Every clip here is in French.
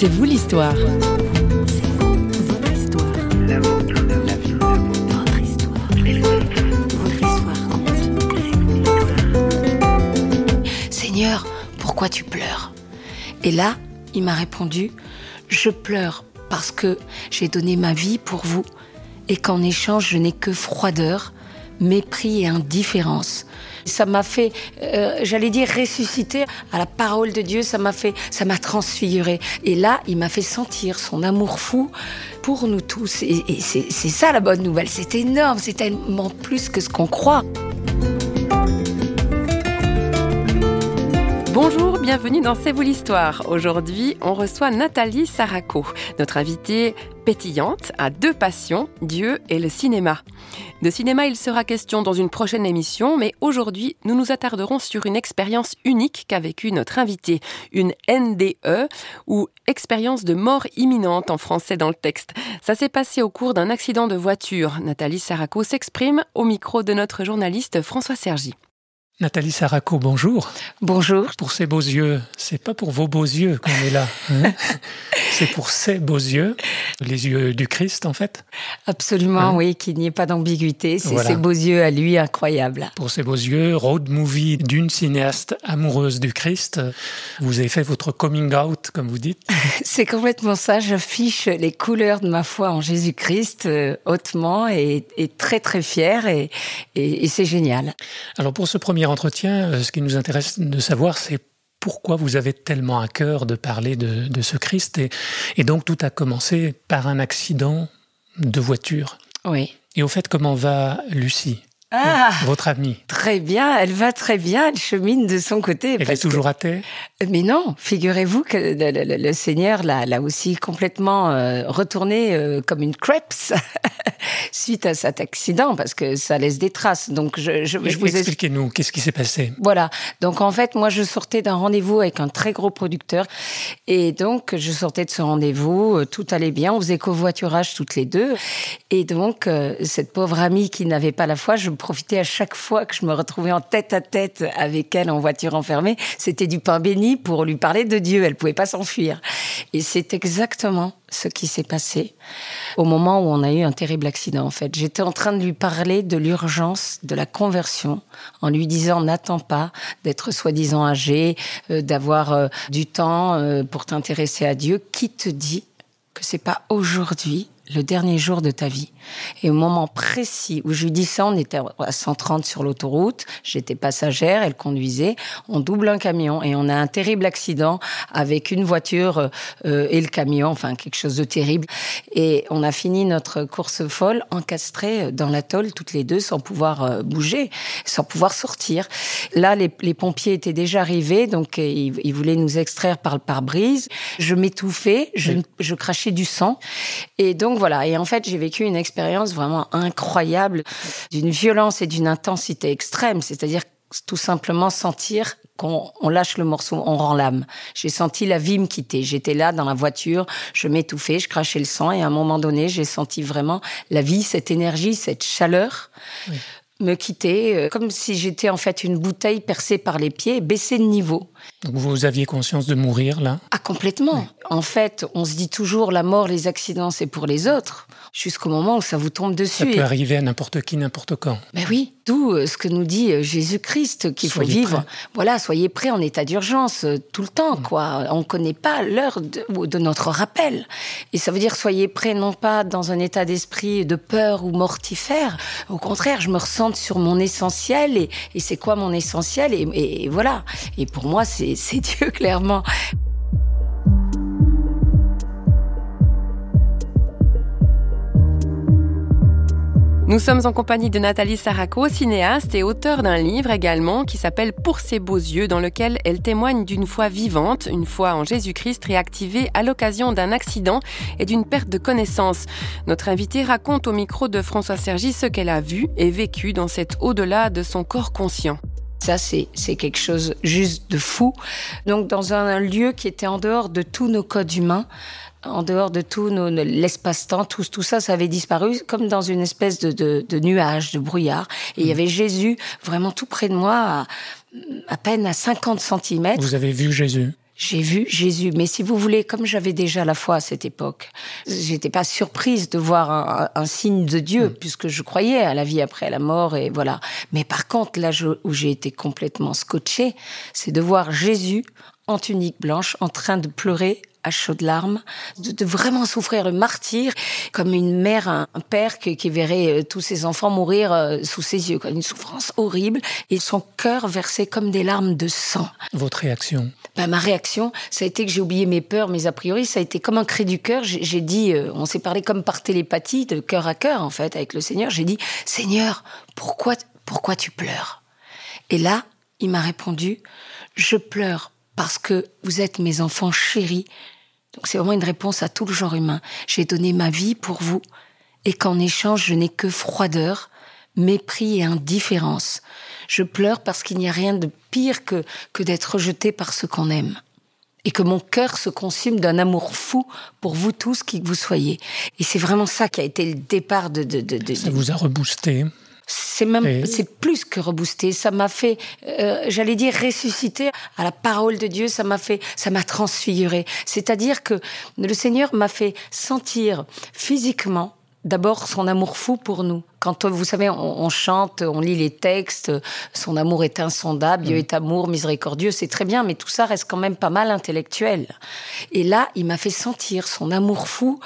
C'est vous l'histoire. Seigneur, pourquoi tu pleures? Et là, il m'a répondu, je pleure parce que j'ai donné ma vie pour vous et qu'en échange, je n'ai que froideur, mépris et indifférence. Ça m'a fait, euh, j'allais dire, ressusciter à la parole de Dieu. Ça m'a fait, ça m'a transfiguré. Et là, il m'a fait sentir son amour fou pour nous tous. Et, et c'est ça la bonne nouvelle. C'est énorme. C'est tellement plus que ce qu'on croit. Bonjour, bienvenue dans C'est vous l'histoire. Aujourd'hui, on reçoit Nathalie Saraco, notre invitée pétillante à deux passions, Dieu et le cinéma. De cinéma, il sera question dans une prochaine émission, mais aujourd'hui, nous nous attarderons sur une expérience unique qu'a vécue notre invitée, une NDE, ou expérience de mort imminente en français dans le texte. Ça s'est passé au cours d'un accident de voiture. Nathalie Saraco s'exprime au micro de notre journaliste François Sergi. Nathalie Saraco, bonjour. Bonjour. Pour ces beaux yeux, c'est pas pour vos beaux yeux qu'on est là. Hein c'est pour ces beaux yeux, les yeux du Christ en fait. Absolument, hein oui, qu'il n'y ait pas d'ambiguïté. C'est ces beaux yeux à lui incroyables. Pour ces beaux yeux, road movie d'une cinéaste amoureuse du Christ. Vous avez fait votre coming out, comme vous dites. c'est complètement ça. J'affiche les couleurs de ma foi en Jésus-Christ euh, hautement et, très très fière et, et c'est génial. Alors pour ce premier entretien, euh, ce qui nous intéresse de savoir, c'est pourquoi vous avez tellement à cœur de parler de, ce Christ. Et, et, donc tout a commencé par un accident de voiture. Oui. Et au fait, comment va Lucie ah, votre amie? Très bien, elle va très bien, elle chemine de son côté. Elle est toujours athée Mais non, figurez-vous que le, Seigneur l'a aussi complètement euh, retourné euh, comme une crêpe suite à cet accident, parce que ça laisse des traces. Donc je, je, je vous expliquez-nous, qu'est-ce qui s'est passé? Voilà. Donc en fait, moi je sortais d'un rendez-vous avec un très gros producteur, et donc je sortais de ce rendez-vous, euh, tout allait bien, on faisait covoiturage toutes les deux, et donc cette pauvre amie qui n'avait pas la foi, je profiter à chaque fois que je me retrouvais en tête à tête avec elle en voiture enfermée. C'était du pain béni pour lui parler de Dieu. Elle pouvait pas s'enfuir. Et c'est exactement ce qui s'est passé au moment où on a eu un terrible accident, en fait. J'étais en train de lui parler de l'urgence de la conversion en lui disant n'attends pas d'être soi-disant âgé, euh, d'avoir euh, du temps euh, pour t'intéresser à Dieu. Qui te dit que c'est pas aujourd'hui le dernier jour de ta vie. Et au moment précis où je lui dis ça, on était à 130 sur l'autoroute, j'étais passagère, elle conduisait, on double un camion et on a un terrible accident avec une voiture euh, et le camion, enfin quelque chose de terrible. Et on a fini notre course folle encastrée dans l'atoll toutes les deux sans pouvoir euh, bouger, sans pouvoir sortir. Là, les, pompiers étaient déjà arrivés, donc euh, ils, voulaient nous extraire par le pare-brise. Je m'étouffais, je, je crachais du sang. Et donc voilà. Et en fait, j'ai vécu une expérience vraiment incroyable, d'une violence et d'une intensité extrême. C'est-à-dire tout simplement sentir qu'on on lâche le morceau, on rend l'âme. J'ai senti la vie me quitter. J'étais là dans la voiture, je m'étouffais, je crachais le sang et à un moment donné, j'ai senti vraiment la vie, cette énergie, cette chaleur. me quitter, euh, comme si j'étais en fait une bouteille percée par les pieds, baisser de niveau. Donc vous aviez conscience de mourir là? Complètement. En fait, on se dit toujours la mort, les accidents, c'est pour les autres, jusqu'au moment où ça vous tombe dessus. Ça peut arriver à n'importe qui, n'importe quand. Mais oui, d'où euh, ce que nous dit euh, Jésus-Christ qu'il faut vivre. Voilà, soyez prêts en état d'urgence euh, tout le temps, mm. quoi. On ne connaît pas l'heure de, de, notre rappel, et ça veut dire soyez prêts non pas dans un état d'esprit de peur ou mortifère. Au contraire, je me ressens sur mon essentiel et, et c'est quoi mon essentiel et, et voilà. Et pour moi, c'est Dieu, clairement. Nous sommes en compagnie de Nathalie Saraco, cinéaste et auteure d'un livre également qui s'appelle Pour ses beaux yeux, dans lequel elle témoigne d'une foi vivante, une foi en Jésus-Christ réactivée à l'occasion d'un accident et d'une perte de connaissance. Notre invitée raconte au micro de François Sergi ce qu'elle a vu et vécu dans cet au-delà de son corps conscient. Ça, c'est, quelque chose juste de fou. Donc, dans un lieu qui était en dehors de tous nos codes humains, en dehors de tout nos, l'espace-temps, tout, tout ça, ça avait disparu comme dans une espèce de, de, de nuage, de brouillard. Et il y mm. avait Jésus vraiment tout près de moi, à, à peine à 50 cm. Vous avez vu Jésus? J'ai vu Jésus. Mais si vous voulez, comme j'avais déjà la foi à cette époque, j'étais pas surprise de voir un, signe de Dieu, mm. puisque je croyais à la vie après la mort et voilà. Mais par contre, là où j'ai été complètement scotché, c'est de voir Jésus en tunique blanche, en train de pleurer à chaudes larmes, de, vraiment souffrir le martyr, comme une mère, un, père qui, verrait euh, tous ses enfants mourir euh, sous ses yeux, une souffrance horrible, et son cœur versait comme des larmes de sang. Votre réaction? Ben, Ma réaction, ça a été que j'ai oublié mes peurs, mais a priori, ça a été comme un cri du cœur. J'ai dit, euh, on s'est parlé comme par télépathie, de cœur à cœur, en fait, avec le Seigneur. J'ai dit, Seigneur, pourquoi, pourquoi tu pleures? Et là, il m'a répondu, je pleure parce que vous êtes mes enfants chéris. Donc c'est vraiment une réponse à tout le genre humain. J'ai donné ma vie pour vous et qu'en échange je n'ai que froideur, mépris et indifférence. Je pleure parce qu'il n'y a rien de pire que, que d'être rejeté par ce qu'on aime. Et que mon cœur se consume d'un amour fou pour vous tous, qui que vous soyez. Et c'est vraiment ça qui a été le départ de... de, de, de ça vous a reboosté c'est même, c'est plus que reboosté. Ça m'a fait, euh, j'allais dire ressusciter à la parole de Dieu. Ça m'a fait, ça m'a transfiguré. C'est-à-dire que le Seigneur m'a fait sentir physiquement d'abord son amour fou pour nous. Quand vous savez, on, chante, on lit les textes, son amour est insondable, Dieu mm. est amour, miséricordieux, c'est très bien, mais tout ça reste quand même pas mal intellectuel. Et là, il m'a fait sentir son amour fou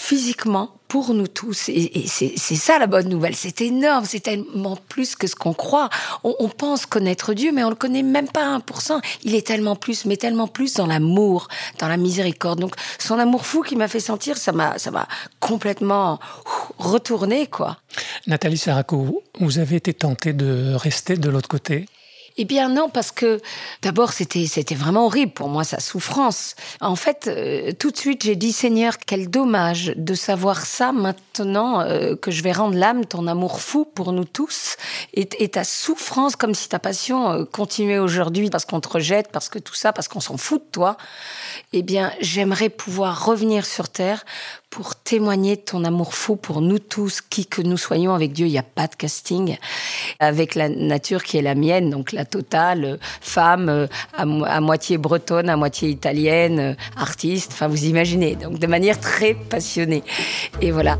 physiquement pour nous tous. Et, c'est ça la bonne nouvelle. C'est énorme, c'est tellement plus que ce qu'on croit. On, pense connaître Dieu, mais on le connaît même pas un 1%. Il est tellement plus, mais tellement plus dans l'amour, dans la miséricorde. Donc son amour fou qui m'a fait sentir, ça m'a, ça m'a complètement retourné, quoi. Nathalie Saraco, vous avez été tentée de rester de l'autre côté? Eh bien non, parce que d'abord c'était c'était vraiment horrible pour moi sa souffrance. En fait, euh, tout de suite j'ai dit Seigneur, quel dommage de savoir ça maintenant euh, que je vais rendre l'âme ton amour fou pour nous tous et, ta souffrance comme si ta passion euh, continuait aujourd'hui parce qu'on te rejette, parce que tout ça, parce qu'on s'en fout de toi. Eh bien, j'aimerais pouvoir revenir sur terre pour témoigner de ton amour fou pour nous tous, qui que nous soyons avec Dieu. Il n'y a pas de casting. Avec la nature qui est la mienne, donc la totale, euh, femme, euh, à, à moitié bretonne, à moitié italienne, euh, artiste, enfin vous imaginez, donc de manière très passionnée. Et voilà.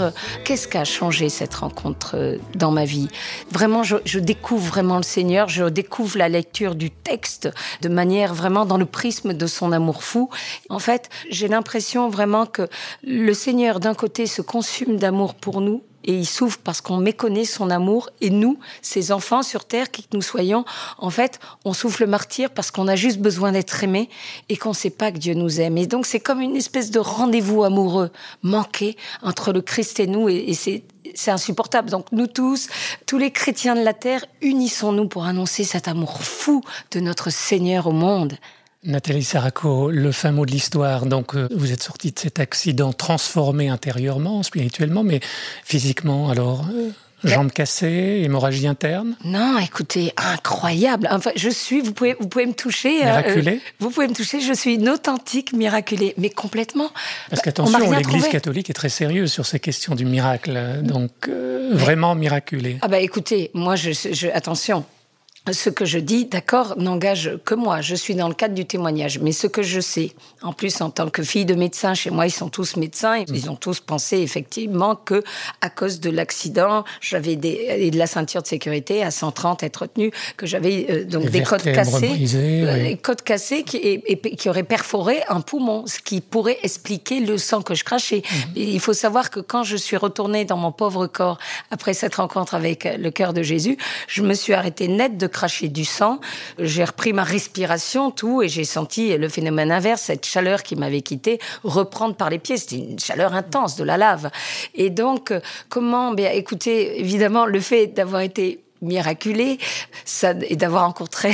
Euh, qu'est-ce qu'a changé cette rencontre euh, dans ma vie? Vraiment, je, découvre vraiment le Seigneur, je découvre la lecture du texte de manière vraiment dans le prisme de son amour fou. En fait, j'ai l'impression vraiment que le Seigneur d'un côté se consume d'amour pour nous et il souffre parce qu'on méconnaît son amour. Et nous, ses enfants sur terre, qui que nous soyons, en fait, on souffle le martyr parce qu'on a juste besoin d'être aimé et qu'on ne sait pas que Dieu nous aime. Et donc, c'est comme une espèce de rendez-vous amoureux manqué entre le Christ et nous. Et, c'est insupportable. Donc nous tous, tous les chrétiens de la terre, unissons-nous pour annoncer cet amour fou de notre Seigneur au monde. Nathalie Saraco, le fin mot de l'histoire, donc euh, vous êtes sortie de cet accident transformé intérieurement, spirituellement, mais physiquement alors euh, Jambes cassées, hémorragie interne? Non, écoutez, incroyable. Enfin, je suis, vous pouvez, vous pouvez me toucher. Euh, miraculée Vous pouvez me toucher, je suis une authentique miraculée, mais complètement. Parce qu'attention, l'Église catholique est très sérieuse sur ces questions du miracle, donc vraiment miraculée. Ah bah écoutez, moi, je, je attention, ce que je dis, d'accord, n'engage que moi. Je suis dans le cadre du témoignage. Mais ce que je sais, en plus, en tant que fille de médecin, chez moi, ils sont tous médecins. Ils mm. ont tous pensé, effectivement, que à cause de l'accident, j'avais des, et de la ceinture de sécurité à 130 être retenue, que j'avais euh, donc des côtes cassées, euh, des côtes cassées qui, et, qui auraient perforé un poumon, ce qui pourrait expliquer le sang que je crachais. Mm. il faut savoir que quand je suis retournée dans mon pauvre corps, après cette rencontre avec le cœur de Jésus, je me suis arrêtée net de craché du sang. J'ai repris ma respiration, tout, et j'ai senti le phénomène inverse, cette chaleur qui m'avait quitté, reprendre par les pieds. C'était une chaleur intense, de la lave. Et donc, comment, bien, écoutez, évidemment, le fait d'avoir été miraculé ça, et d'avoir rencontré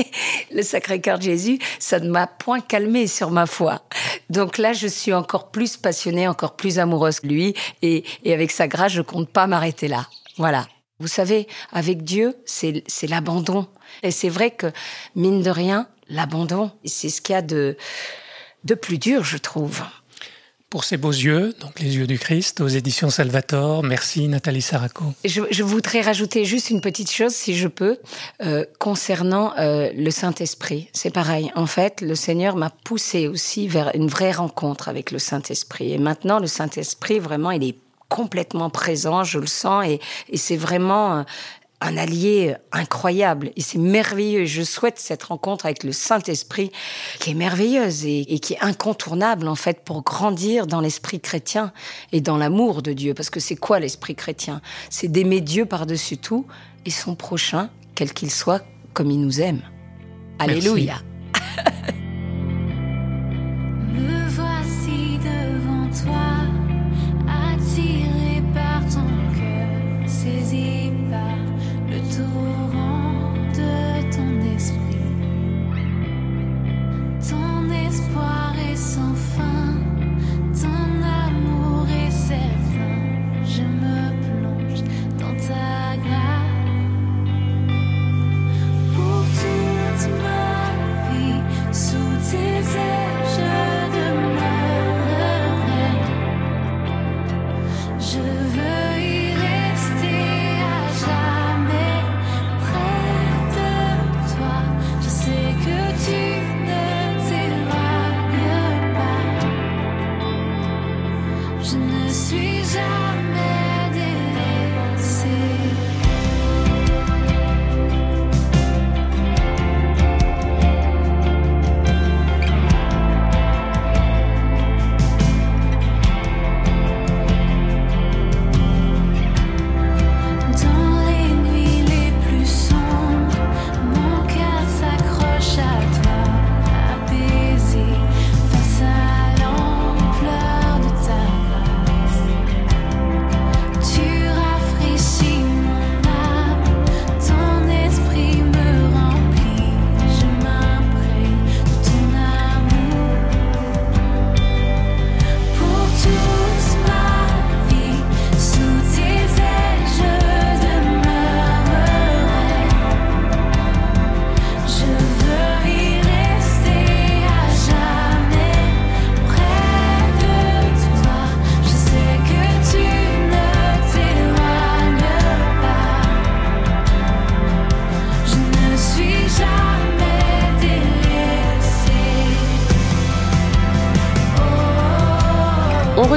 le Sacré-Cœur de Jésus, ça ne m'a point calmé sur ma foi. Donc là, je suis encore plus passionnée, encore plus amoureuse de lui, et, avec sa grâce, je compte pas m'arrêter là. Voilà. Vous savez, avec Dieu, c'est l'abandon. Et c'est vrai que, mine de rien, l'abandon, c'est ce qu'il y a de, de plus dur, je trouve. Pour ces beaux yeux, donc les yeux du Christ, aux éditions Salvator, merci Nathalie Saraco. Je, voudrais rajouter juste une petite chose, si je peux, euh, concernant euh, le Saint-Esprit. C'est pareil, en fait, le Seigneur m'a poussé aussi vers une vraie rencontre avec le Saint-Esprit. Et maintenant, le Saint-Esprit, vraiment, il est complètement présent, je le sens, et, c'est vraiment un allié incroyable et c'est merveilleux. Je souhaite cette rencontre avec le Saint-Esprit qui est merveilleuse et, et, qui est incontournable en fait pour grandir dans l'esprit chrétien et dans l'amour de Dieu. Parce que c'est quoi l'esprit chrétien? C'est d'aimer Dieu par-dessus tout et son prochain, quel qu'il soit, comme il nous aime. Alléluia.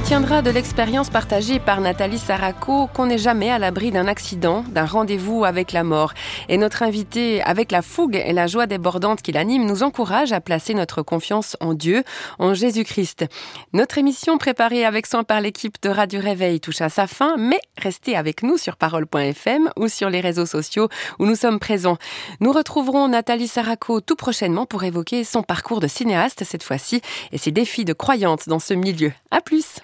retiendra de l'expérience partagée par Nathalie Saraco qu'on n'est jamais à l'abri d'un accident, d'un rendez-vous avec la mort. Et notre invité, avec la fougue et la joie débordante qui l'anime, nous encourage à placer notre confiance en Dieu, en Jésus-Christ. Notre émission préparée avec soin par l'équipe de Radio Réveil touche à sa fin, mais restez avec nous sur parole.fm ou sur les réseaux sociaux où nous sommes présents. Nous retrouverons Nathalie Saraco tout prochainement pour évoquer son parcours de cinéaste cette fois-ci et ses défis de croyante dans ce milieu. À plus!